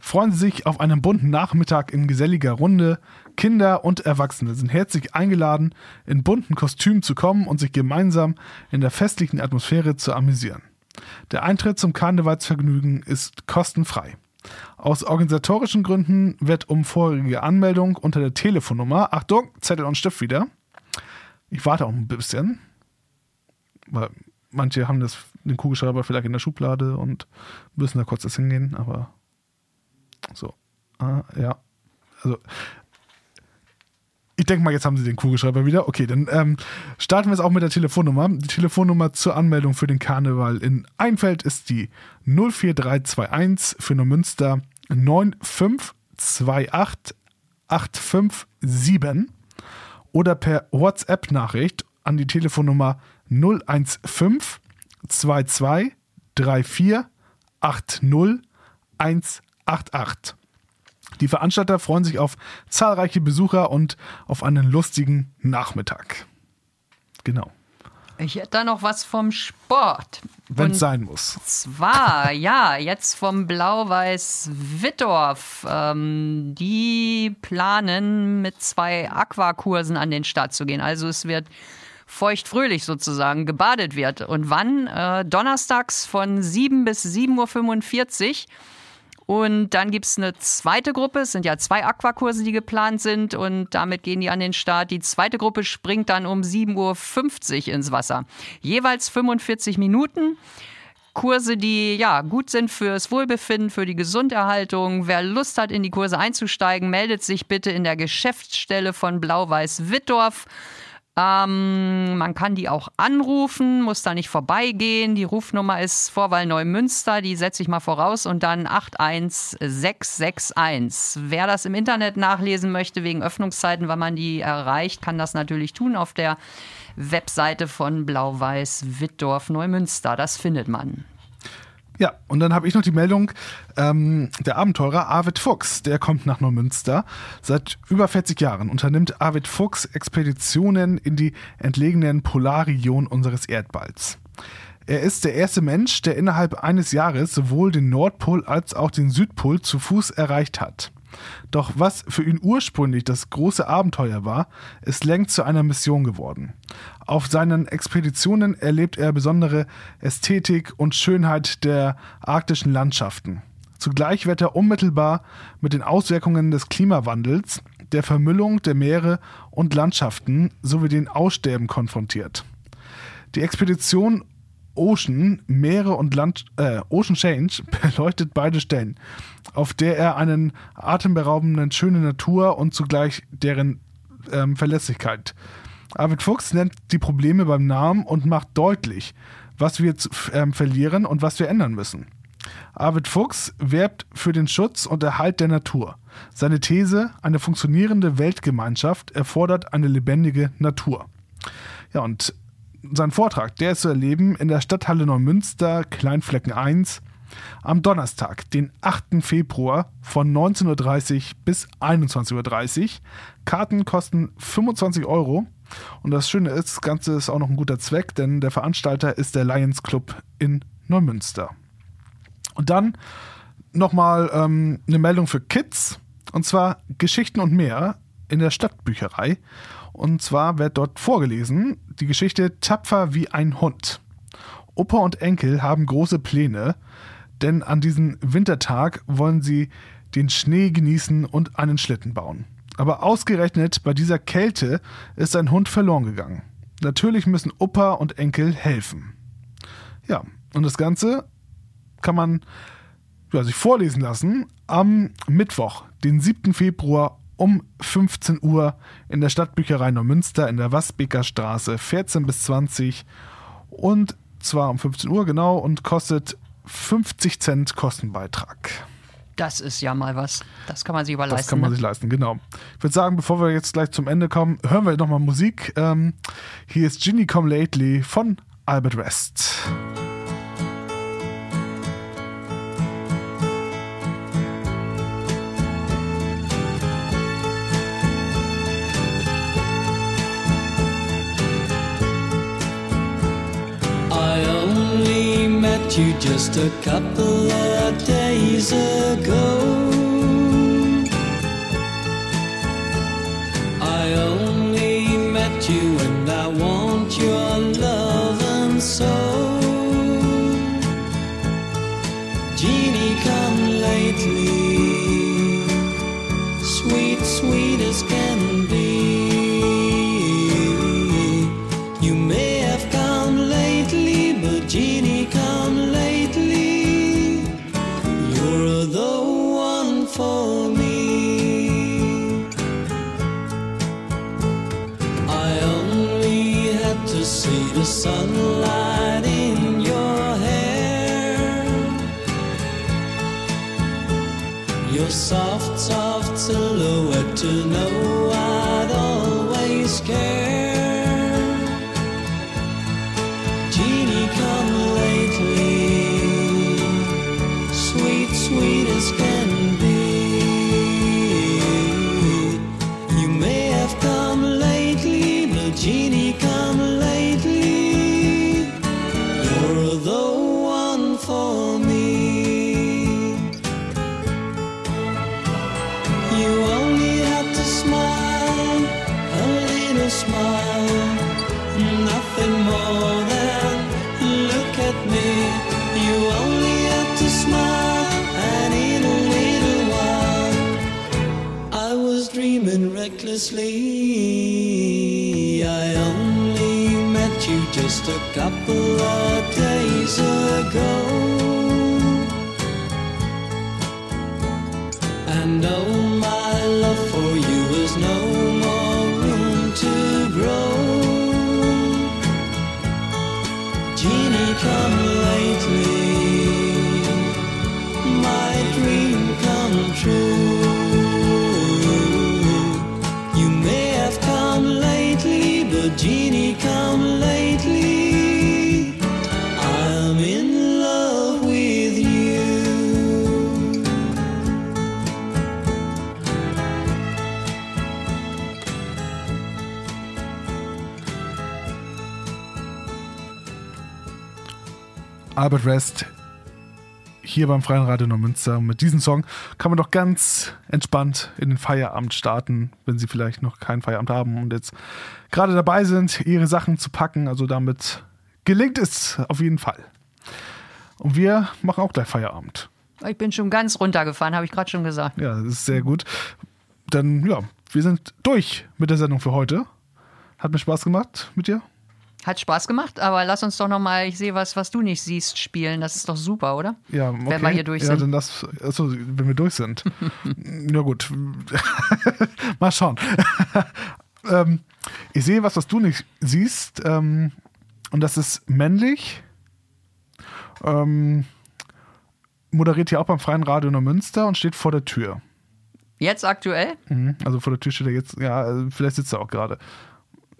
Freuen Sie sich auf einen bunten Nachmittag in geselliger Runde. Kinder und Erwachsene sind herzlich eingeladen, in bunten Kostümen zu kommen und sich gemeinsam in der festlichen Atmosphäre zu amüsieren. Der Eintritt zum Karnevalsvergnügen ist kostenfrei. Aus organisatorischen Gründen wird um vorherige Anmeldung unter der Telefonnummer, Achtung, Zettel und Stift wieder. Ich warte auch ein bisschen, weil manche haben das, den Kugelschreiber vielleicht in der Schublade und müssen da kurz das hingehen, aber so. Ah, ja. Also, ich denke mal, jetzt haben sie den Kugelschreiber wieder. Okay, dann ähm, starten wir es auch mit der Telefonnummer. Die Telefonnummer zur Anmeldung für den Karneval in Einfeld ist die 04321 für Neumünster 9528 857 oder per WhatsApp-Nachricht an die Telefonnummer 015 22 34 80 188. Die Veranstalter freuen sich auf zahlreiche Besucher und auf einen lustigen Nachmittag. Genau. Ich hätte da noch was vom Sport. Wenn es sein muss. Zwar, ja, jetzt vom Blau-Weiß Wittorf. Ähm, die planen mit zwei Aquakursen an den Start zu gehen. Also es wird feucht-fröhlich sozusagen gebadet wird. Und wann? Äh, donnerstags von 7 bis 7.45 Uhr. Und dann gibt es eine zweite Gruppe. Es sind ja zwei Aquakurse, die geplant sind. Und damit gehen die an den Start. Die zweite Gruppe springt dann um 7.50 Uhr ins Wasser. Jeweils 45 Minuten. Kurse, die ja gut sind fürs Wohlbefinden, für die Gesunderhaltung. Wer Lust hat, in die Kurse einzusteigen, meldet sich bitte in der Geschäftsstelle von Blau-Weiß Wittdorf. Ähm, man kann die auch anrufen, muss da nicht vorbeigehen. Die Rufnummer ist Vorwahl Neumünster, die setze ich mal voraus und dann 81661. Wer das im Internet nachlesen möchte wegen Öffnungszeiten, wann man die erreicht, kann das natürlich tun auf der Webseite von Blau-Weiß Wittdorf Neumünster. Das findet man. Ja, und dann habe ich noch die Meldung, ähm, der Abenteurer Arvid Fuchs, der kommt nach Neumünster. Seit über 40 Jahren unternimmt Arvid Fuchs Expeditionen in die entlegenen Polarregionen unseres Erdballs. Er ist der erste Mensch, der innerhalb eines Jahres sowohl den Nordpol als auch den Südpol zu Fuß erreicht hat. Doch was für ihn ursprünglich das große Abenteuer war, ist längst zu einer Mission geworden. Auf seinen Expeditionen erlebt er besondere Ästhetik und Schönheit der arktischen Landschaften. Zugleich wird er unmittelbar mit den Auswirkungen des Klimawandels, der Vermüllung der Meere und Landschaften sowie den Aussterben konfrontiert. Die Expedition Ocean, Meere und Land, äh, Ocean Change *laughs* beleuchtet beide Stellen, auf der er einen atemberaubenden schöne Natur und zugleich deren ähm, Verlässlichkeit. Arvid Fuchs nennt die Probleme beim Namen und macht deutlich, was wir zu, ähm, verlieren und was wir ändern müssen. Arvid Fuchs werbt für den Schutz und Erhalt der Natur. Seine These, eine funktionierende Weltgemeinschaft erfordert eine lebendige Natur. Ja, und sein Vortrag, der ist zu erleben in der Stadthalle Neumünster, Kleinflecken 1, am Donnerstag, den 8. Februar von 19.30 Uhr bis 21.30 Uhr. Karten kosten 25 Euro Und das Schöne ist, das Ganze ist auch noch ein guter Zweck, denn der Veranstalter ist der Lions Club in Neumünster. Und dann nochmal ähm, eine Meldung für Kids, und zwar Geschichten und mehr in der Stadtbücherei. Und zwar wird dort vorgelesen die Geschichte Tapfer wie ein Hund. Opa und Enkel haben große Pläne, denn an diesem Wintertag wollen sie den Schnee genießen und einen Schlitten bauen. Aber ausgerechnet bei dieser Kälte ist ein Hund verloren gegangen. Natürlich müssen Opa und Enkel helfen. Ja, und das Ganze kann man ja, sich vorlesen lassen am Mittwoch, den 7. Februar um 15 Uhr in der Stadtbücherei Neumünster in der Wasbeker Straße 14 bis 20 und zwar um 15 Uhr genau und kostet 50 Cent Kostenbeitrag. Das ist ja mal was. Das kann man sich aber Das kann man ne? sich leisten, genau. Ich würde sagen, bevor wir jetzt gleich zum Ende kommen, hören wir nochmal Musik. Ähm, hier ist Ginny Come Lately von Albert West. You just a couple of days ago. I only met you and I want your love and soul. The sunlight in your hair. Your soft, soft silhouette to know I'd always care. Recklessly. I only met you just a couple of days ago. Albert West hier beim Freien Radio Neumünster. Mit diesem Song kann man doch ganz entspannt in den Feierabend starten, wenn Sie vielleicht noch keinen Feierabend haben und jetzt gerade dabei sind, Ihre Sachen zu packen. Also damit gelingt es auf jeden Fall. Und wir machen auch gleich Feierabend. Ich bin schon ganz runtergefahren, habe ich gerade schon gesagt. Ja, das ist sehr gut. Dann, ja, wir sind durch mit der Sendung für heute. Hat mir Spaß gemacht mit dir. Hat Spaß gemacht, aber lass uns doch nochmal, ich sehe was, was du nicht siehst, spielen. Das ist doch super, oder? Ja, okay. Wenn wir hier durch ja, sind. dann das, achso, wenn wir durch sind. *laughs* ja, gut. *laughs* Mal schauen. *laughs* ähm, ich sehe was, was du nicht siehst. Ähm, und das ist männlich. Ähm, moderiert hier auch beim Freien Radio Neumünster und steht vor der Tür. Jetzt aktuell? Mhm, Also vor der Tür steht er jetzt, ja, also vielleicht sitzt er auch gerade.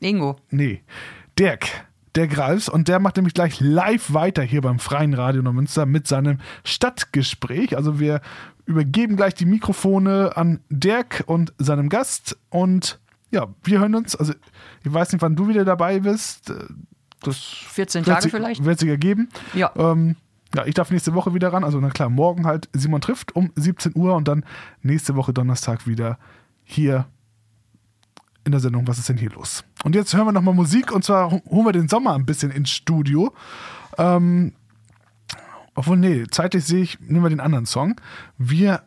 Ingo. Nee. Dirk. Der Greifs und der macht nämlich gleich live weiter hier beim Freien Radio Neumünster mit seinem Stadtgespräch. Also wir übergeben gleich die Mikrofone an Dirk und seinem Gast und ja, wir hören uns. Also, ich weiß nicht, wann du wieder dabei bist. Das 14 wird Tage sich, vielleicht? Wird sich ergeben. Ja. Ähm, ja, ich darf nächste Woche wieder ran. Also, na klar, morgen halt Simon trifft um 17 Uhr und dann nächste Woche Donnerstag wieder hier in der Sendung Was ist denn hier los? Und jetzt hören wir nochmal Musik und zwar holen wir den Sommer ein bisschen ins Studio. Ähm, obwohl, nee, zeitlich sehe ich, nehmen wir den anderen Song. Wir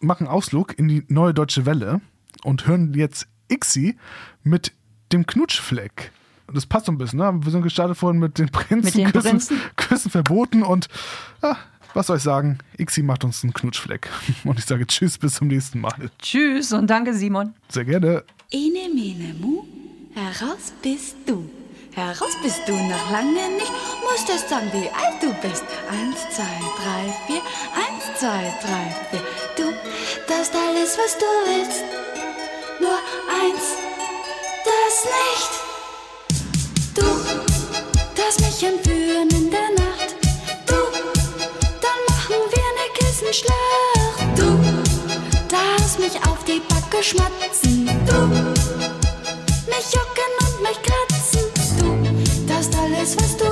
machen Ausflug in die neue deutsche Welle und hören jetzt Ixi mit dem Knutschfleck. Das passt so ein bisschen, ne? Wir sind gestartet vorhin mit den Prinzen, Mit den Küssen, Prinzen. Küssen verboten und ja, was soll ich sagen? Ixi macht uns einen Knutschfleck. *laughs* Und ich sage Tschüss, bis zum nächsten Mal. Tschüss und danke, Simon. Sehr gerne. Ene, mene, mu, heraus bist du. Heraus bist du noch lange nicht, musst erst sagen, wie alt du bist. Eins, zwei, drei, vier, eins, zwei, drei, vier. Du darfst alles, was du willst. Nur eins, das nicht. Du darfst mich entführen in der Nacht. Du, dann machen wir ne Kissenschlacht. Du darfst mich auf die Backe schmatzen. Du mich jucken und mich kratzen. Du darfst alles, was du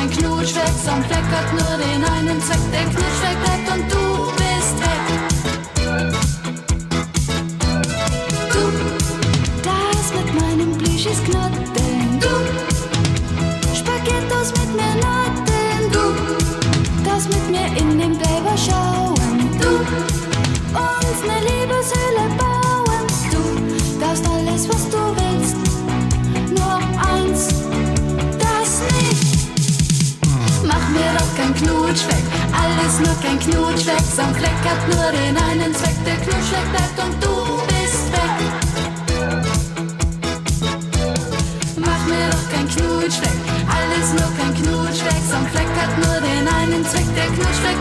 kein Knutschfleck. So ein Fleck hat nur den einen Zweck, der Knutschfleck alles nur kein Knutschfleck. So ein Fleck hat nur den einen Zweck, der Knutschfleck bleibt und du bist weg. Mach mir doch kein Knutschfleck, alles nur kein Knutschfleck. So ein Fleck hat nur den einen Zweck, der Knutschfleck bleibt